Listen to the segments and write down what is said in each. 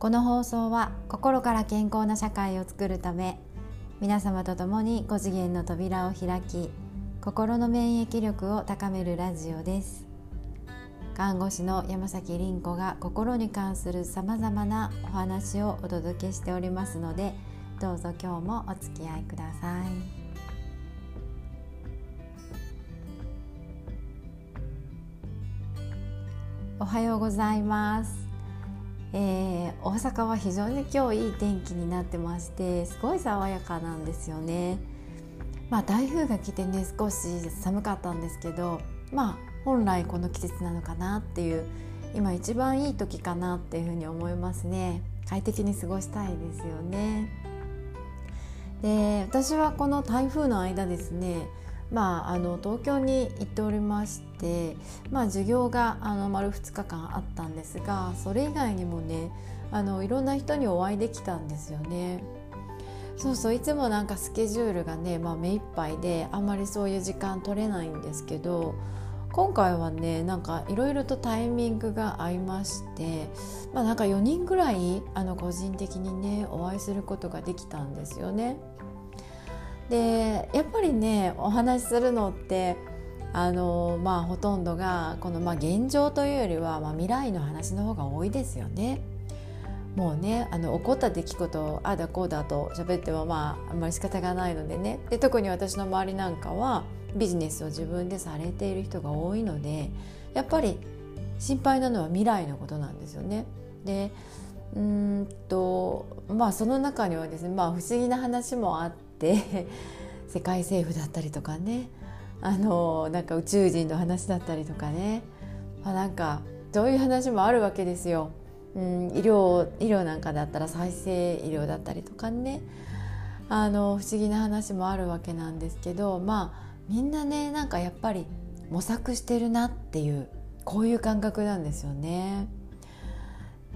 この放送は心から健康な社会を作るため皆様と共に5次元の扉を開き心の免疫力を高めるラジオです。看護師の山崎凛子が心に関するさまざまなお話をお届けしておりますのでどうぞ今日もお付き合いください。おはようございます。えー、大阪は非常に今日いい天気になってましてすごい爽やかなんですよね。まあ、台風が来てね少し寒かったんですけどまあ本来この季節なのかなっていう今一番いい時かなっていうふうに思いますね快適に過ごしたいですよねで私はこの台風の間ですねまあ、あの東京に行っておりまして、まあ、授業があの丸2日間あったんですがそれ以外にもねあのいろんな人にお会いできたんですよね。そうそういつもなんかスケジュールがね、まあ、目いっぱいであんまりそういう時間取れないんですけど今回はねなんかいろいろとタイミングが合いまして、まあ、なんか4人ぐらいあの個人的にねお会いすることができたんですよね。でやっぱりねお話しするのってあのまあほとんどがこのまあ現状というよりは、まあ、未来の話の方が多いですよね。もうねあの起こった出来事をああだこうだと喋ってもまああんまり仕方がないのでねで特に私の周りなんかはビジネスを自分でされている人が多いのでやっぱり心配なのは未来のことなんですよね。でうんとまあその中にはですねまあ不思議な話もあって 世界政府だったりとかねあのなんか宇宙人の話だったりとかね、まあ、なんかそういう話もあるわけですよ。うん、医療医療なんかだったら再生医療だったりとかねあの不思議な話もあるわけなんですけどまあみんなねなんかやっぱり模索してるなっていうこういう感覚なんですよね。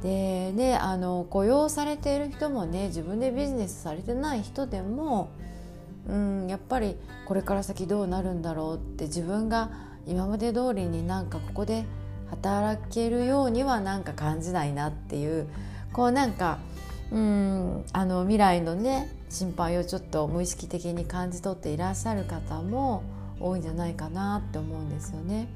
でねあの雇用されている人もね自分でビジネスされてない人でも、うん、やっぱりこれから先どうなるんだろうって自分が今まで通りになんかここで働けるようにはなんか感じないなっていうこうなんかうんあの未来のね心配をちょっと無意識的に感じ取っていらっしゃる方も多いんじゃないかなって思うんですよね。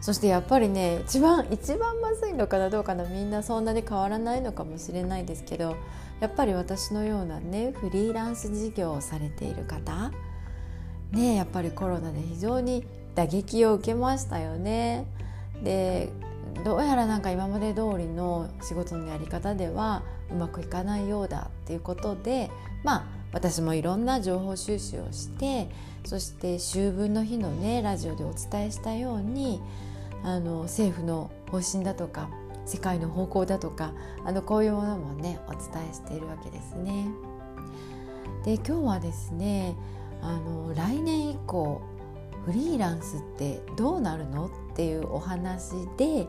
そしてやっぱりね一番一番まずいのかなどうかなみんなそんなに変わらないのかもしれないですけどやっぱり私のようなねフリーランス事業をされている方ねやっぱりコロナで非常に打撃を受けましたよね。でどうやらなんか今まで通りの仕事のやり方ではうまくいかないようだっていうことでまあ私もいろんな情報収集をしてそして秋分の日のねラジオでお伝えしたようにあの政府の方針だとか世界の方向だとかあのこういうものもねお伝えしているわけですね。で今日はですねあの来年以降フリーランスってどうなるの？っていうお話で、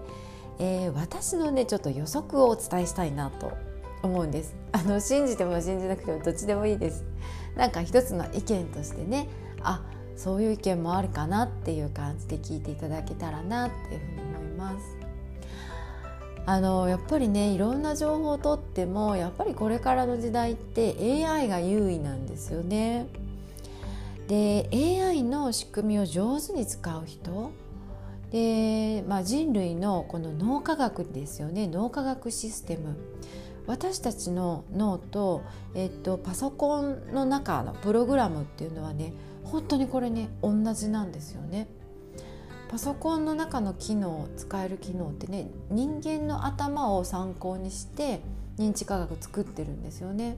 えー、私のねちょっと予測をお伝えしたいなと思うんですあの信じても信じなくてもどっちでもいいですなんか一つの意見としてねあそういう意見もあるかなっていう感じで聞いていただけたらなっていうふうに思います。あのやっぱりねいろんな情報をとってもやっぱりこれからの時代って AI が優位なんですよね。で AI の仕組みを上手に使う人で、まあ、人類のこの脳科学ですよね脳科学システム私たちの脳と、えっと、パソコンの中のプログラムっていうのはね本当にこれね同じなんですよね。パソコンの中の機能使える機能ってね人間の頭を参考にして認知科学作ってるんですよね。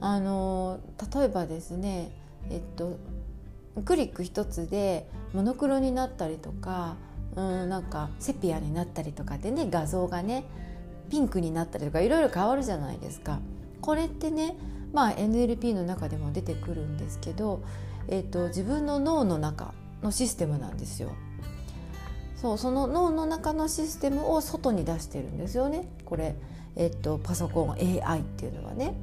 あの例えばですねえっとクリック一つでモノクロになったりとか、うん、なんかセピアになったりとかでね画像がねピンクになったりとかいろいろ変わるじゃないですか。これってねまあ、NLP の中でも出てくるんですけど、えーと、自分の脳の中のシステムなんですよ。そうその脳の中のシステムを外に出してるんですよねこれ、えーと、パソコン AI っていうのはね。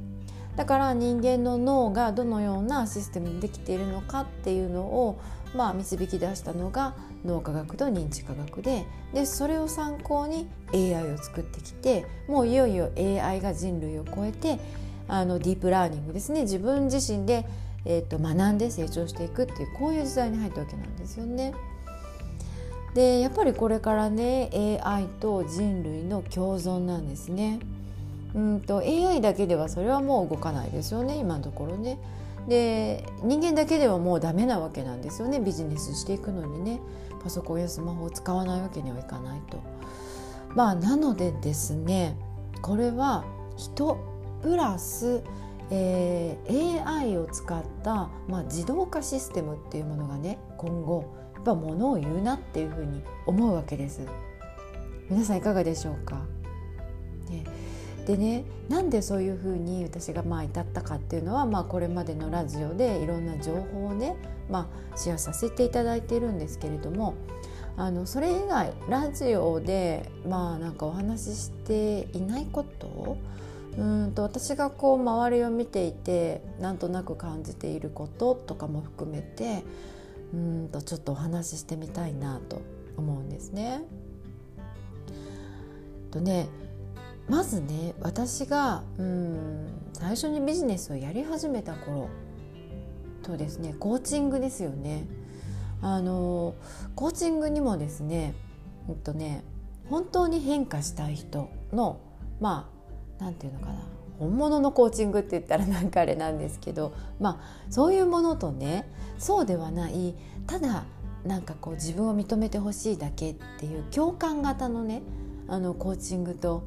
だから人間の脳がどのようなシステムにできているのかっていうのを、まあ、導き出したのが脳科学と認知科学ででそれを参考に AI を作ってきてもういよいよ AI が人類を超えてあのディープラーニングですね自分自身で、えーと、学んで成長していくっていうこういう時代に入ったわけなんですよね。でやっぱりこれからね AI と人類の共存なんですね。うんと AI だけではそれはもう動かないですよね今のところね。で人間だけではもうダメなわけなんですよねビジネスしていくのにねパソコンやスマホを使わないわけにはいかないと。まあなのでですねこれは人プラス、えー、AI を使った、まあ、自動化システムっていうものがね今後やっぱものを言うなっていうふうに思うわけです。皆さんいかがでしょうか、ねでねなんでそういうふうに私がまあ至ったかっていうのは、まあ、これまでのラジオでいろんな情報をね、まあ、シェアさせていただいているんですけれどもあのそれ以外ラジオでまあなんかお話ししていないことうんと私がこう周りを見ていてなんとなく感じていることとかも含めてうんとちょっとお話ししてみたいなと思うんですね。とねまずね私がうん最初にビジネスをやり始めた頃とですねコーチングですよね。あのコーチングにもですね,、えっとね本当に変化したい人のまあなんていうのかな。本物のコーチングって言ったらなんかあれなんですけどまあそういうものとねそうではない。ただなんかこう自分を認めてほしいだけっていう共感型のねあのコーチングと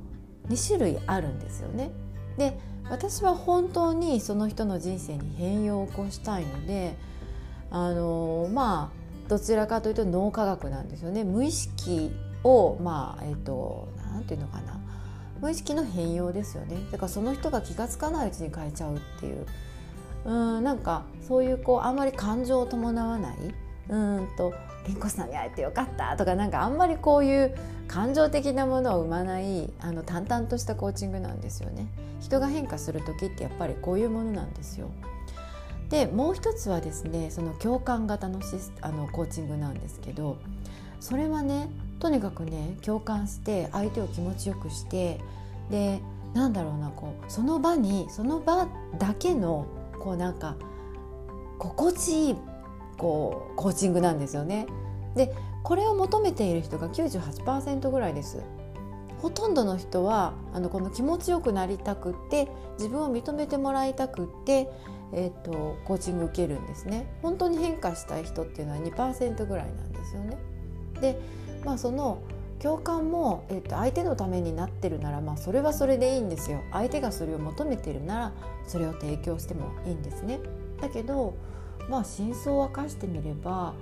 2種類あるんですよね。で私は本当にその人の人生に変容を起こしたいのであのまあどちらかというと脳科学なんですよね。無意識をまあえっ、ー、と何て言うのかな。無意識の変容ですよね。だからその人が気が付かないうちに変えちゃうっていう。うんなんかそういうこうあんまり感情を伴わない。うんとピンコさんに会えてよかったとかなんかあんまりこういう感情的なものを生まないあの淡々としたコーチングなんですよね。人が変化する時ってやっぱりこういうものなんですよ。でもう一つはですねその共感型のシスあのコーチングなんですけどそれはねとにかくね共感して相手を気持ちよくしてでなんだろうなこうその場にその場だけのこうなんか心地いいこうコーチングなんですよね。でこれを求めている人が98%ぐらいです。ほとんどの人はあのこの気持ちよくなりたくって自分を認めてもらいたくって、えーと、コーチング受けるんですね。本当に変化したい人っていうのは2%ぐらいなんですよね。で、まあ、その共感も、えー、と相手のためになってるなら、まあ、それはそれでいいんですよ。相手がそれを求めてるならそれを提供してもいいんですね。だけどまあ真相を明かしてみれば、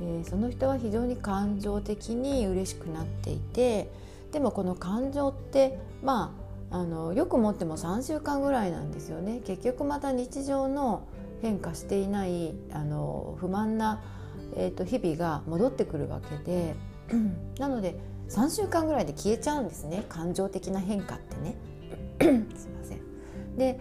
えー、その人は非常に感情的に嬉しくなっていてでもこの感情ってまああのよく持っても3週間ぐらいなんですよね結局また日常の変化していないあの不満な、えーと、日々が戻ってくるわけでなので3週間ぐらいで消えちゃうんですね。感情的な変化ってね。すいません。で、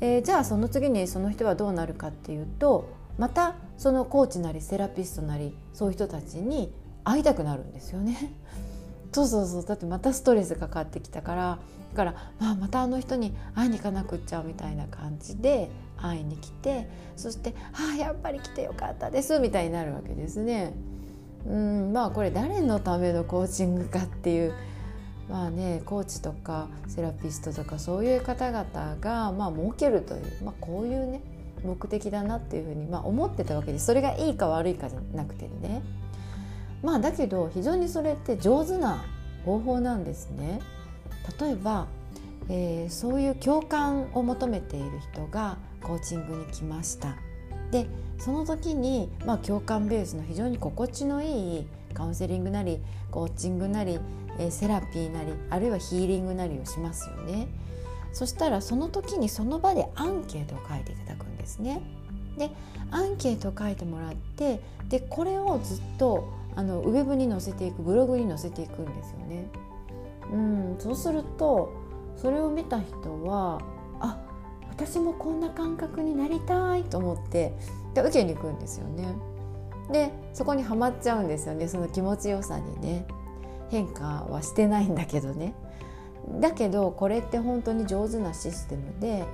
えー、じゃあその次にその人はどうなるかっていうとまたそのコーチなりセラピストなりそういう人たちに会いたくなるんですよね。そうそうそう。だってまたストレスかかってきたから。だから、まあ、またあの人に会いに行かなくっちゃみたいな感じで会いに来てそして「ああやっぱり来てよかったです」みたいになるわけですね。うんまあこれ誰のためのコーチングかっていうまあねコーチとかセラピストとかそういう方々がまあ儲けるという、まあ、こういうね目的だなっていうふうに、まあ、思ってたわけです。それがいいか悪いかじゃなくてね。まあだけど非常にそれって上手な方法なんですね。例えば、えー、そういう共感を求めている人がコーチングに来ました。でその時に、まあ、共感ベースの非常に心地のいいカウンセリングなりコーチングなり、えー、セラピーなりあるいはヒーリングなりをしますよねそしたらその時にその場でアンケートを書いていただくんですね。でアンケートを書いてもらってでこれをずっとあのウェブに載せていくブログに載せていくんですよね。うん、そうするとそれを見た人は私もこんな感覚になりたいと思ってで受けに行くんですよね。でそこにはまっちゃうんですよねその気持ちよさにね変化はしてないんだけどね。だけどこれって本当に上手なシステムで、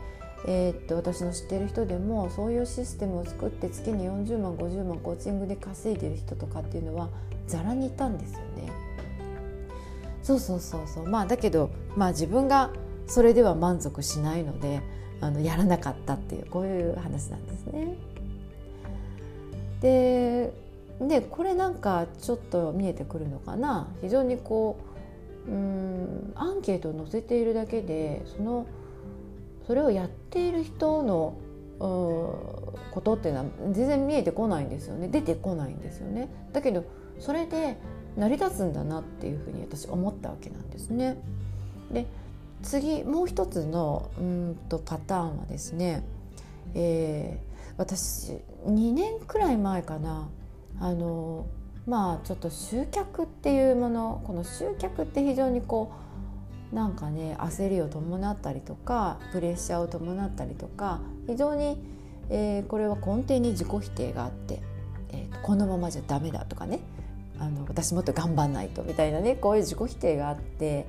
えー、っと私の知ってる人でもそういうシステムを作って月に40万50万コーチングで稼いでる人とかっていうのはざらにいたんですよね。そうそうそうそうまあだけどまあ自分がそれでは満足しないのであのやらなかったっていうこういう話なんですね。ででこれなんかちょっと見えてくるのかな非常にこううんアンケートを載せているだけでそのそれをやっている人のことっていうのは全然見えてこないんですよね出てこないんですよね。だけどそれで成り立つんだなっていうふうに私思ったわけなんですね。で次もう一つのうんとパターンはですね、えー、私2年くらい前かな。あのまあちょっと集客っていうものこの集客って非常にこうなんかね焦りを伴ったりとかプレッシャーを伴ったりとか非常に、えー、これは根底に自己否定があって、えー、このままじゃダメだとかね。あの私もっと頑張んないとみたいなねこういう自己否定があって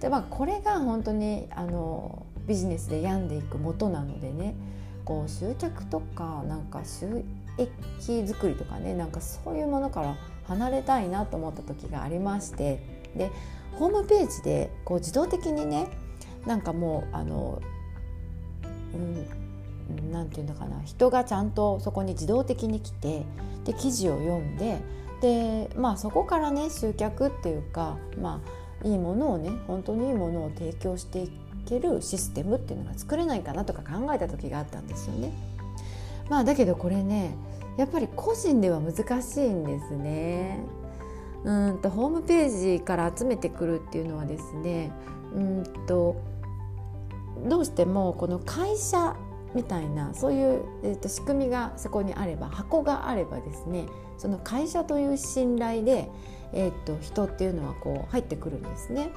で、まあ、これが本当にあのビジネスで病んでいく元なのでねこう集客とかなんか収益作りとかねなんかそういうものから離れたいなと思った時がありましてでホームページでこう自動的にねなんかもうあの、うん、なんていうのかな人がちゃんとそこに自動的に来てで記事を読んででまあそこからね集客っていうかまあいいものをね本当にいいものを提供していけるシステムっていうのが作れないかなとか考えた時があったんですよね。まあだけどこれねやっぱり個人では難しいんですね。うんとホームページから集めてくるっていうのはですねうんとどうしてもこの会社みたいなそういう、えー、と仕組みがそこにあれば箱があればですねその会社という信頼で、えー、と人っていうのはこう入ってくるんですね。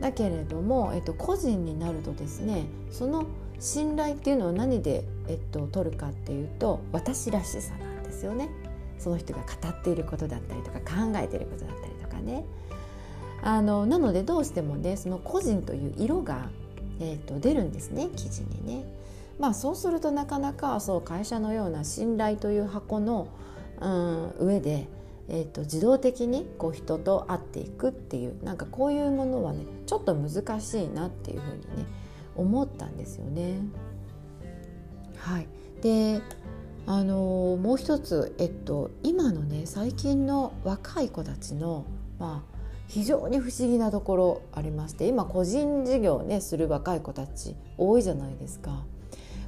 だけれども、えー、と個人になるとですねその信頼っていうのは何で、えっと、取るかっていうと私らしさなんですよね。その人が語っていることだったりとか考えていることだったりとかね。あのなのでどうしてもねその個人という色が、えーと出るんですね記事にね。まあそうするとなかなかそう会社のような信頼という箱のうん、上で、えーと、自動的にこう人と会っていくっていうなんかこういうものはねちょっと難しいなっていうふうにね思ったんですよね。はい、であのー、もう一つ、えっと、今のね最近の若い子たちの、まあ、非常に不思議なところありまして今個人事業ねする若い子たち多いじゃないですか。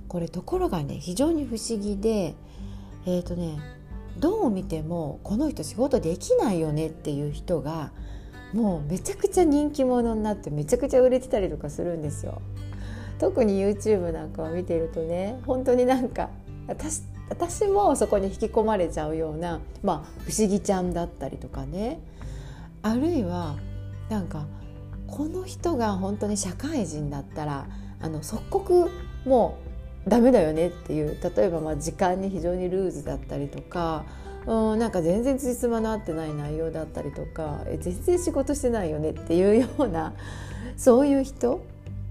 これところがね非常に不思議でえっ、ー、とねどう見てもこの人仕事できないよねっていう人がもうめちゃくちゃ人気者になってめちゃくちゃ売れてたりとかするんですよ。特に YouTube なんかを見ているとね本当になんか私私もそこに引き込まれちゃうような、まあ、不思議ちゃんだったりとかねあるいはなんかこの人が本当に社会人だったらあの即刻もうダメだよねっていう例えばまあ時間に非常にルーズだったりとかうんなんか全然つじつまの合ってない内容だったりとかえ全然仕事してないよねっていうようなそういう人？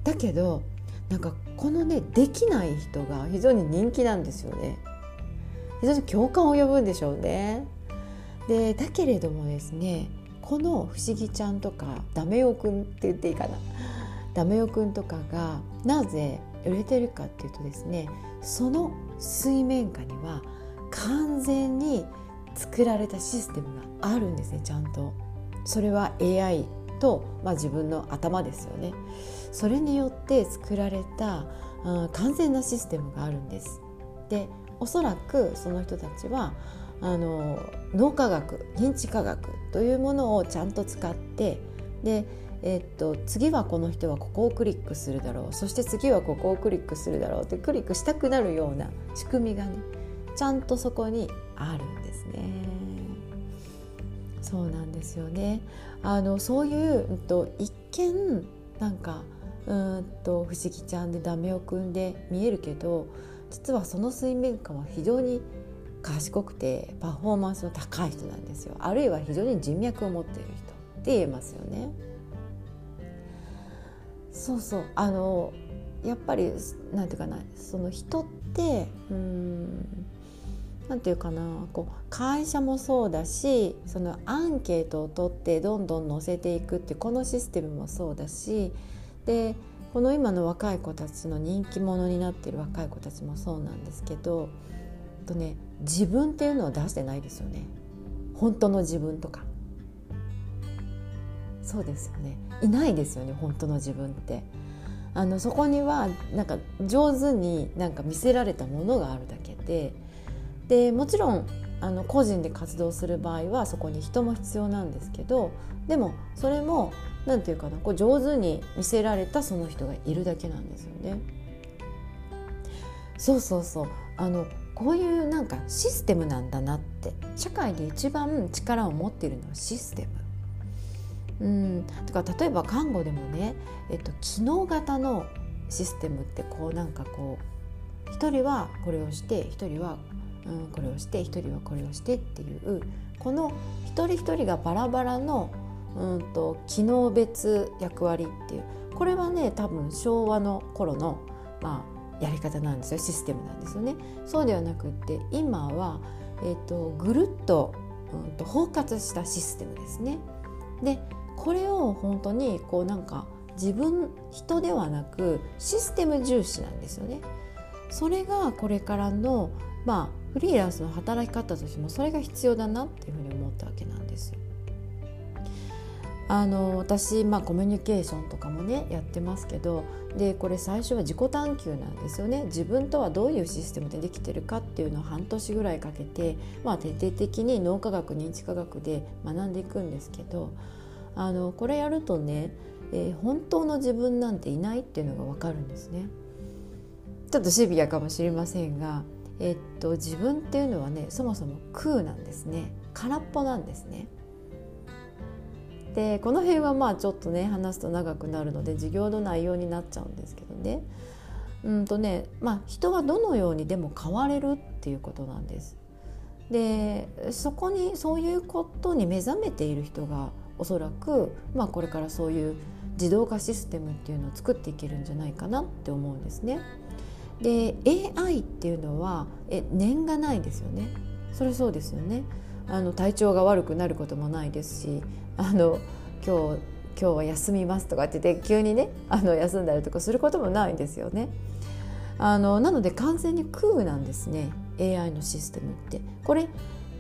だけどなんかこのねできない人が非常に人気なんですよね。非常に共感を呼ぶんでしょうね。でだけれどもですねこの不思議ちゃんとかダメオくんって言っていいかなダメオくんとかがなぜ売れてるかっていうとですねその水面下には完全に作られたシステムがあるんですねちゃんと。それは AI と、まあ、自分の頭ですよね。それによって作られた、うん、完全なシステムがあるんです。でおそらくその人たちはあの脳科学認知科学というものをちゃんと使ってでえっと、次はこの人はここをクリックするだろうそして次はここをクリックするだろうってクリックしたくなるような仕組みがねちゃんとそこにあるんですね。そうなんですよねあのそういう、うん、と、一見なんかうんと不思議ちゃんでダメを組んで見えるけど実はその水面下は非常に賢くてパフォーマンスの高い人なんですよあるいは非常に人脈を持っている人って言えますよね。そうそう。あのやっぱりなんていうかな。その人ってうんなんていうかな。こう会社もそうだしそのアンケートを取ってどんどん載せていくってこのシステムもそうだしでこの今の若い子たちの人気者になってる若い子たちもそうなんですけどとね自分っていうのを出してないですよね。本当の自分とか。そうですよね。いないですよね本当の自分って。あのそこにはなんか上手になんか見せられたものがあるだけで。でもちろんあの個人で活動する場合はそこに人も必要なんですけどでもそれも何て言うかなこう上手に見せられたその人がいるだけなんですよね。そうそうそう。あのこういうなんかシステムなんだなって。社会で一番力を持っているのはシステム。うん、とか例えば看護でもね、えっと、機能型のシステムってこうなんかこう一人はこれをして一人は、うん、これをして一人はこれをしてっていうこの一人一人がバラバラのうんと機能別役割っていうこれはね多分昭和の頃の、まあ、やり方なんですよシステムなんですよね。そうではなくって今は、えーと、ぐるっと,、うんと包括したシステムですね。でこれを本当にこうなんか自分人ではなくシステム重視なんですよね。それがこれからのまあフリーランスの働き方としてもそれが必要だなっていうふうに思ったわけなんです。あの私、まあ、コミュニケーションとかもねやってますけどでこれ最初は自己探求なんですよね自分とはどういうシステムでできてるかっていうのを半年ぐらいかけて、まあ、徹底的に脳科学認知科学で学んでいくんですけどあのこれやるとね、えー、本当の自分なんていないっていうのが分かるんですね。ちょっとシビアかもしれませんが、えっと、自分っていうのはねそもそも空なんですね空っぽなんですね。でこの辺はまあちょっとね話すと長くなるので授業の内容になっちゃうんですけどねうんとねまあ人はどのようにでも変われるっていうことなんです。でそこにそういうことに目覚めている人がおそらく、まあ、これからそういう自動化システムっていうのを作っていけるんじゃないかなって思うんですね。で AI っていうのはえ念がないですよね。それそうですよね。あの体調が悪くなることもないですしあの今日今日は休みますとかって言って急にねあの休んだりとかすることもないですよね。あのなので完全に空なんですね AI のシステムって。これ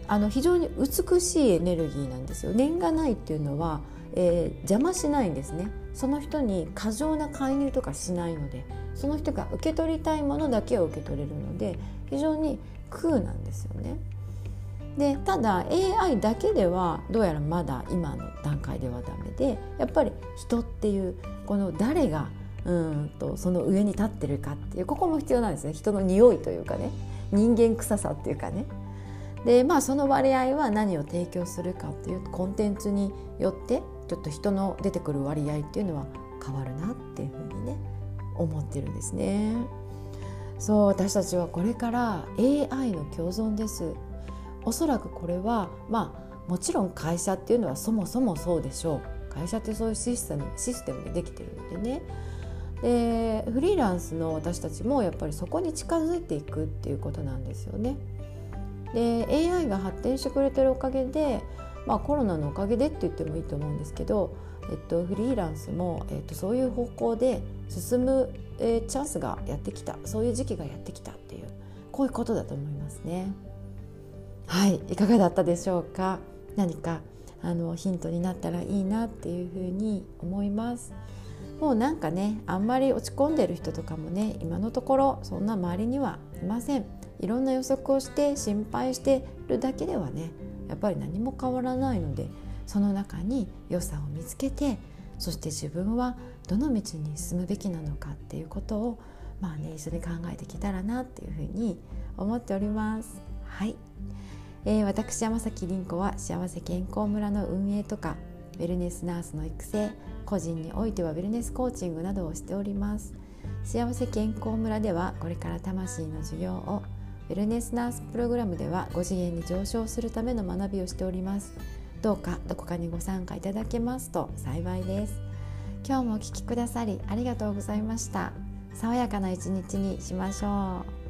あの非常に美しいエネルギーなんですよ。念がないっていうのは、えー、邪魔しないんですね。その人に過剰な介入とかしないのでその人が受け取りたいものだけを受け取れるので非常に空なんですよね。でただ AI だけではどうやらまだ今の段階ではダメでやっぱり人っていうこの誰がうんとその上に立ってるかっていうここも必要なんですね人の匂いというかね人間臭さっていうかねでまあその割合は何を提供するかっていうコンテンツによってちょっと人の出てくる割合っていうのは変わるなっていうふうにね思ってるんですね。そう私たちはこれから AI の共存ですおそらくこれはまあもちろん会社っていうのはそもそもそうでしょう会社ってそういうシステムシステムでできてるんでねでフリーランスの私たちもやっぱりそこに近づいていくっていうことなんですよね。で AI が発展してくれてるおかげで、まあ、コロナのおかげでって言ってもいいと思うんですけど、えっと、フリーランスも、えっと、そういう方向で進む、えー、チャンスがやってきたそういう時期がやってきたっていうこういうことだと思いますね。はいいかがだったでしょうか？何かあのヒントになったらいいなっていうふうに思います。もうなんかねあんまり落ち込んでる人とかもね今のところそんな周りにはいません。いろんな予測をして心配してるだけではねやっぱり何も変わらないのでその中に良さを見つけてそして自分はどの道に進むべきなのかっていうことをまあね一緒に考えてきたらなっていうふうに思っております。はいえー、私山崎凛子は幸せ健康村の運営とかウェルネスナースの育成個人においてはウェルネスコーチングなどをしております幸せ健康村ではこれから魂の授業をウェルネスナースプログラムでは5次元に上昇するための学びをしております。どうかどこかにご参加いただけますと幸いです。今日もお聴きくださりありがとうございました。爽やかな一日にしましょう。